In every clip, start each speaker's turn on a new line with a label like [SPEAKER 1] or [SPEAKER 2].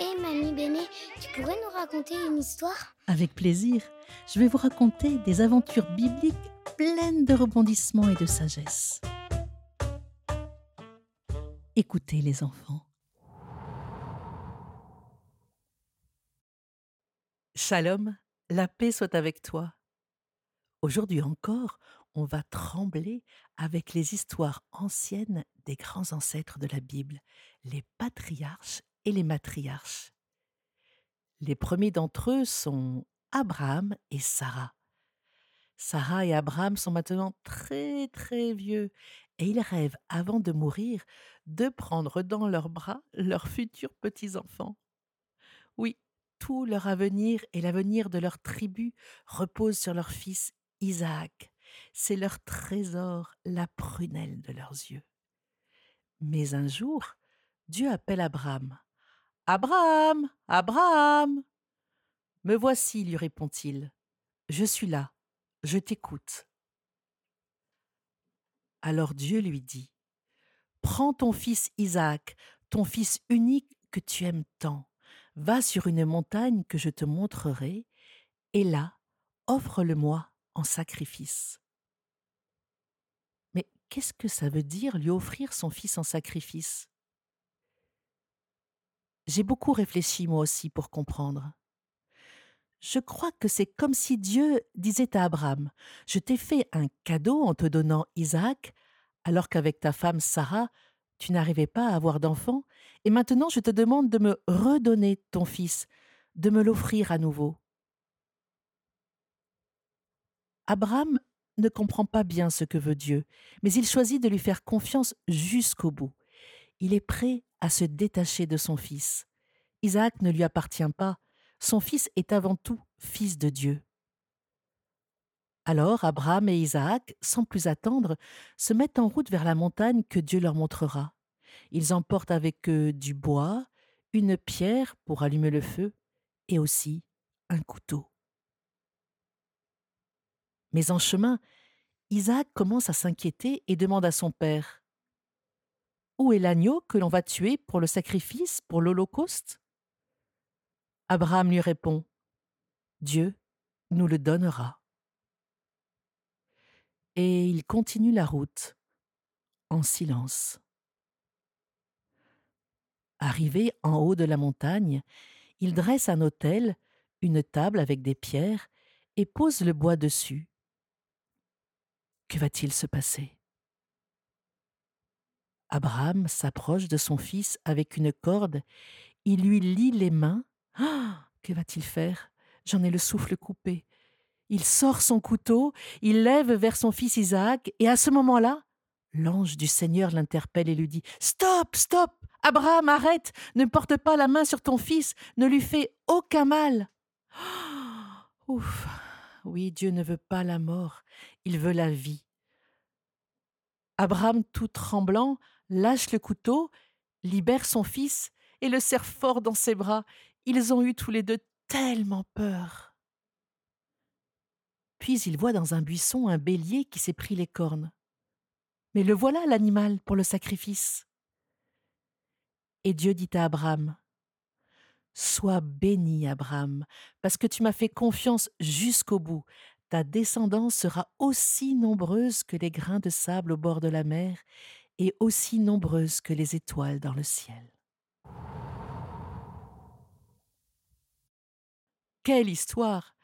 [SPEAKER 1] Hé Mamie Béné, tu pourrais nous raconter une histoire?
[SPEAKER 2] Avec plaisir, je vais vous raconter des aventures bibliques pleines de rebondissements et de sagesse. Écoutez les enfants. Shalom, la paix soit avec toi. Aujourd'hui encore, on va trembler avec les histoires anciennes des grands ancêtres de la Bible, les patriarches les matriarches. Les premiers d'entre eux sont Abraham et Sarah. Sarah et Abraham sont maintenant très très vieux et ils rêvent avant de mourir de prendre dans leurs bras leurs futurs petits-enfants. Oui, tout leur avenir et l'avenir de leur tribu repose sur leur fils Isaac. C'est leur trésor, la prunelle de leurs yeux. Mais un jour, Dieu appelle Abraham. Abraham, Abraham. Me voici, lui répond-il. Je suis là, je t'écoute. Alors Dieu lui dit, Prends ton fils Isaac, ton fils unique que tu aimes tant, va sur une montagne que je te montrerai, et là, offre-le-moi en sacrifice. Mais qu'est-ce que ça veut dire lui offrir son fils en sacrifice? J'ai beaucoup réfléchi moi aussi pour comprendre. Je crois que c'est comme si Dieu disait à Abraham, Je t'ai fait un cadeau en te donnant Isaac, alors qu'avec ta femme Sarah, tu n'arrivais pas à avoir d'enfant, et maintenant je te demande de me redonner ton fils, de me l'offrir à nouveau. Abraham ne comprend pas bien ce que veut Dieu, mais il choisit de lui faire confiance jusqu'au bout. Il est prêt à se détacher de son fils. Isaac ne lui appartient pas, son fils est avant tout fils de Dieu. Alors Abraham et Isaac, sans plus attendre, se mettent en route vers la montagne que Dieu leur montrera. Ils emportent avec eux du bois, une pierre pour allumer le feu, et aussi un couteau. Mais en chemin, Isaac commence à s'inquiéter et demande à son père Où est l'agneau que l'on va tuer pour le sacrifice, pour l'Holocauste? Abraham lui répond Dieu nous le donnera. Et il continue la route en silence. Arrivé en haut de la montagne, il dresse un autel, une table avec des pierres, et pose le bois dessus. Que va-t-il se passer? Abraham s'approche de son fils avec une corde, il lui lie les mains. Ah que va-t-il faire? J'en ai le souffle coupé. Il sort son couteau, il lève vers son fils Isaac, et à ce moment-là, l'ange du Seigneur l'interpelle et lui dit Stop, stop Abraham, arrête Ne porte pas la main sur ton fils, ne lui fais aucun mal. Ouf Oui, Dieu ne veut pas la mort, il veut la vie. Abraham, tout tremblant, lâche le couteau, libère son fils et le serre fort dans ses bras. Ils ont eu tous les deux tellement peur. Puis il voit dans un buisson un bélier qui s'est pris les cornes. Mais le voilà l'animal pour le sacrifice. Et Dieu dit à Abraham, Sois béni, Abraham, parce que tu m'as fait confiance jusqu'au bout. Ta descendance sera aussi nombreuse que les grains de sable au bord de la mer et aussi nombreuse que les étoiles dans le ciel. Quelle histoire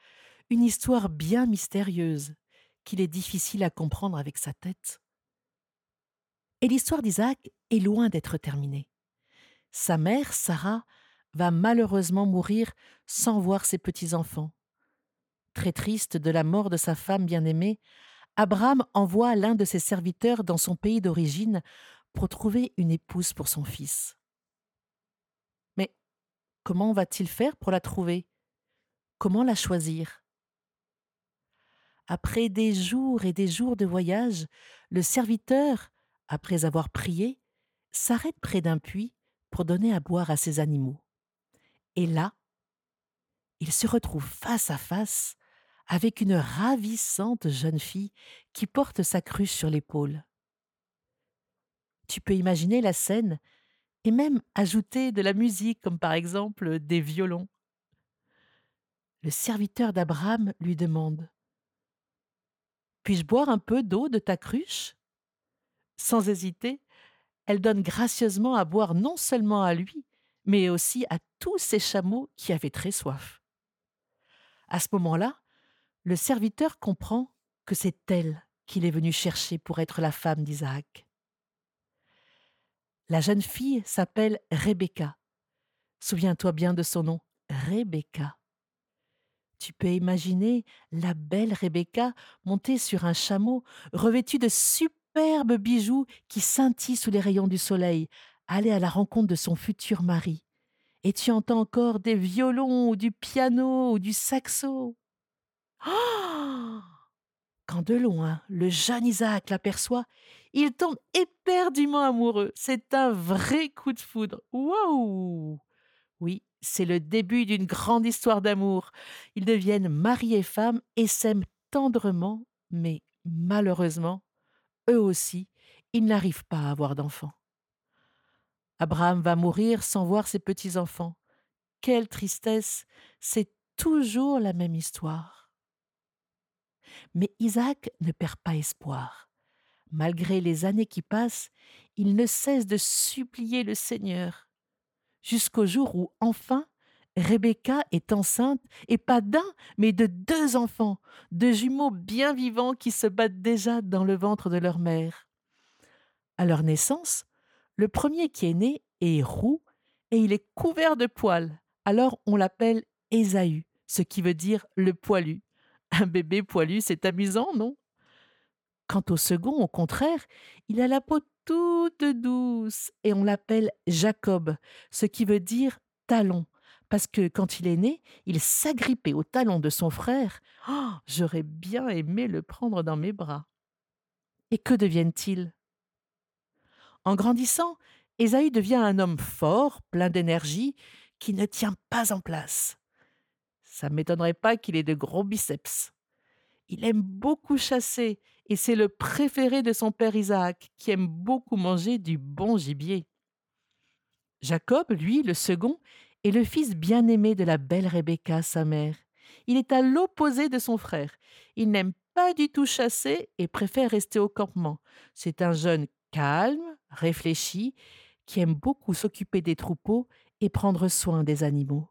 [SPEAKER 2] Une histoire bien mystérieuse, qu'il est difficile à comprendre avec sa tête. Et l'histoire d'Isaac est loin d'être terminée. Sa mère, Sarah, va malheureusement mourir sans voir ses petits-enfants. Très triste de la mort de sa femme bien-aimée, Abraham envoie l'un de ses serviteurs dans son pays d'origine pour trouver une épouse pour son fils. Mais comment va-t-il faire pour la trouver? Comment la choisir? Après des jours et des jours de voyage, le serviteur, après avoir prié, s'arrête près d'un puits pour donner à boire à ses animaux. Et là, il se retrouve face à face avec une ravissante jeune fille qui porte sa cruche sur l'épaule. Tu peux imaginer la scène. et même ajouter de la musique, comme par exemple des violons. Le serviteur d'Abraham lui demande Puis-je boire un peu d'eau de ta cruche? Sans hésiter, elle donne gracieusement à boire non seulement à lui, mais aussi à tous ses chameaux qui avaient très soif. À ce moment-là, le serviteur comprend que c'est elle qu'il est venu chercher pour être la femme d'Isaac. La jeune fille s'appelle Rebecca. Souviens-toi bien de son nom, Rebecca. Tu peux imaginer la belle Rebecca montée sur un chameau, revêtue de superbes bijoux qui scintillent sous les rayons du soleil, aller à la rencontre de son futur mari. Et tu entends encore des violons ou du piano ou du saxo. Quand de loin le jeune Isaac l'aperçoit, il tombe éperdument amoureux. C'est un vrai coup de foudre. Waouh Oui, c'est le début d'une grande histoire d'amour. Ils deviennent mari et femme et s'aiment tendrement, mais malheureusement, eux aussi, ils n'arrivent pas à avoir d'enfants. Abraham va mourir sans voir ses petits-enfants. Quelle tristesse C'est toujours la même histoire. Mais Isaac ne perd pas espoir. Malgré les années qui passent, il ne cesse de supplier le Seigneur, jusqu'au jour où, enfin, Rebecca est enceinte, et pas d'un, mais de deux enfants, deux jumeaux bien vivants qui se battent déjà dans le ventre de leur mère. À leur naissance, le premier qui est né est roux et il est couvert de poils, alors on l'appelle Ésaü, ce qui veut dire le poilu. Un bébé poilu, c'est amusant, non? Quant au second, au contraire, il a la peau toute douce et on l'appelle Jacob, ce qui veut dire talon, parce que quand il est né, il s'agrippait au talon de son frère. Oh, j'aurais bien aimé le prendre dans mes bras. Et que deviennent-ils? En grandissant, Ésaü devient un homme fort, plein d'énergie, qui ne tient pas en place. Ça ne m'étonnerait pas qu'il ait de gros biceps. Il aime beaucoup chasser et c'est le préféré de son père Isaac, qui aime beaucoup manger du bon gibier. Jacob, lui, le second, est le fils bien-aimé de la belle Rebecca, sa mère. Il est à l'opposé de son frère. Il n'aime pas du tout chasser et préfère rester au campement. C'est un jeune calme, réfléchi, qui aime beaucoup s'occuper des troupeaux et prendre soin des animaux.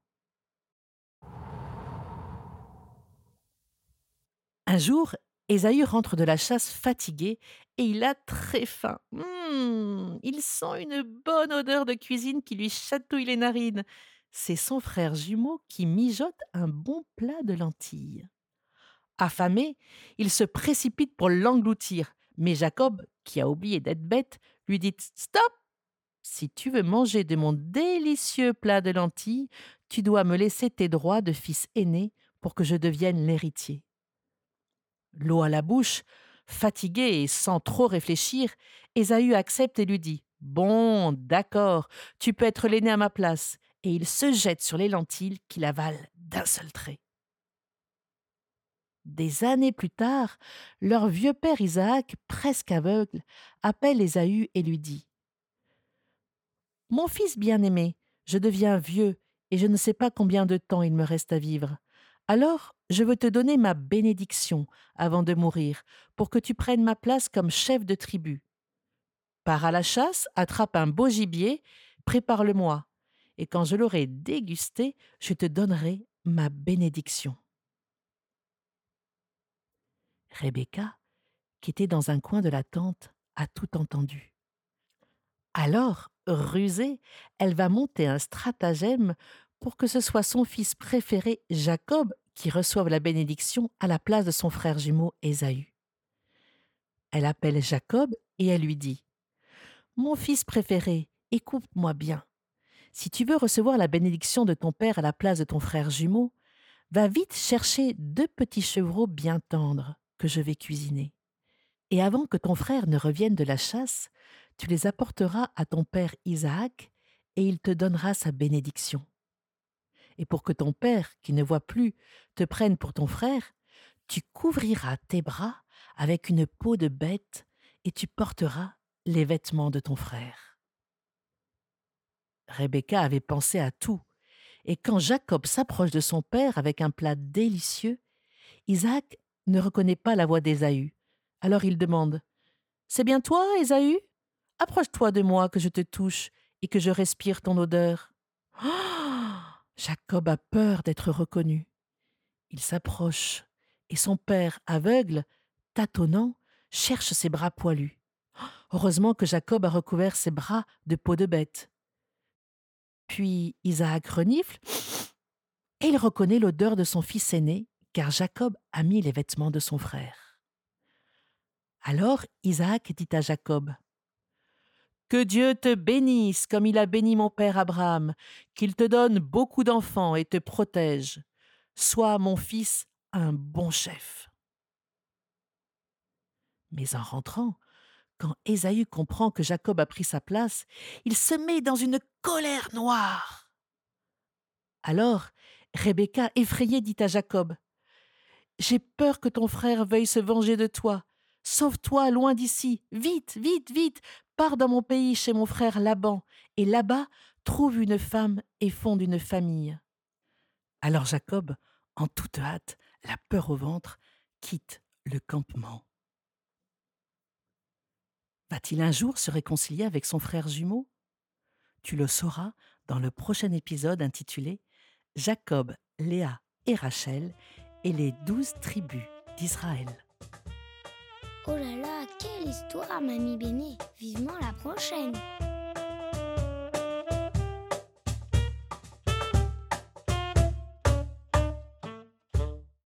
[SPEAKER 2] Un jour, Ésaü rentre de la chasse fatigué et il a très faim. Mmh, il sent une bonne odeur de cuisine qui lui chatouille les narines. C'est son frère jumeau qui mijote un bon plat de lentilles. Affamé, il se précipite pour l'engloutir, mais Jacob, qui a oublié d'être bête, lui dit Stop Si tu veux manger de mon délicieux plat de lentilles, tu dois me laisser tes droits de fils aîné pour que je devienne l'héritier l'eau à la bouche, fatigué et sans trop réfléchir, Ésaü accepte et lui dit Bon, d'accord, tu peux être l'aîné à ma place. Et il se jette sur les lentilles qu'il avale d'un seul trait. Des années plus tard, leur vieux père Isaac, presque aveugle, appelle Ésaü et lui dit Mon fils bien-aimé, je deviens vieux et je ne sais pas combien de temps il me reste à vivre. Alors, je veux te donner ma bénédiction avant de mourir, pour que tu prennes ma place comme chef de tribu. Pars à la chasse, attrape un beau gibier, prépare-le-moi, et quand je l'aurai dégusté, je te donnerai ma bénédiction. Rebecca, qui était dans un coin de la tente, a tout entendu. Alors, rusée, elle va monter un stratagème pour que ce soit son fils préféré, Jacob, qui reçoive la bénédiction à la place de son frère jumeau Ésaü. Elle appelle Jacob et elle lui dit Mon fils préféré, écoute-moi bien. Si tu veux recevoir la bénédiction de ton père à la place de ton frère jumeau, va vite chercher deux petits chevreaux bien tendres que je vais cuisiner. Et avant que ton frère ne revienne de la chasse, tu les apporteras à ton père Isaac, et il te donnera sa bénédiction et pour que ton père, qui ne voit plus, te prenne pour ton frère, tu couvriras tes bras avec une peau de bête et tu porteras les vêtements de ton frère. Rebecca avait pensé à tout, et quand Jacob s'approche de son père avec un plat délicieux, Isaac ne reconnaît pas la voix d'Ésaü. Alors il demande C'est bien toi, Ésaü? Approche-toi de moi que je te touche et que je respire ton odeur. Jacob a peur d'être reconnu. Il s'approche, et son père, aveugle, tâtonnant, cherche ses bras poilus. Heureusement que Jacob a recouvert ses bras de peau de bête. Puis Isaac renifle, et il reconnaît l'odeur de son fils aîné, car Jacob a mis les vêtements de son frère. Alors Isaac dit à Jacob que Dieu te bénisse comme il a béni mon père Abraham, qu'il te donne beaucoup d'enfants et te protège. Sois, mon fils, un bon chef. Mais en rentrant, quand Ésaü comprend que Jacob a pris sa place, il se met dans une colère noire. Alors, Rebecca, effrayée, dit à Jacob J'ai peur que ton frère veuille se venger de toi. Sauve-toi loin d'ici. Vite, vite, vite. Pars dans mon pays chez mon frère Laban, et là-bas trouve une femme et fonde une famille. Alors Jacob, en toute hâte, la peur au ventre, quitte le campement. Va-t-il un jour se réconcilier avec son frère jumeau? Tu le sauras dans le prochain épisode intitulé Jacob, Léa et Rachel et les douze tribus d'Israël.
[SPEAKER 1] Oh là là, quelle histoire, mamie Béné. Vivement la prochaine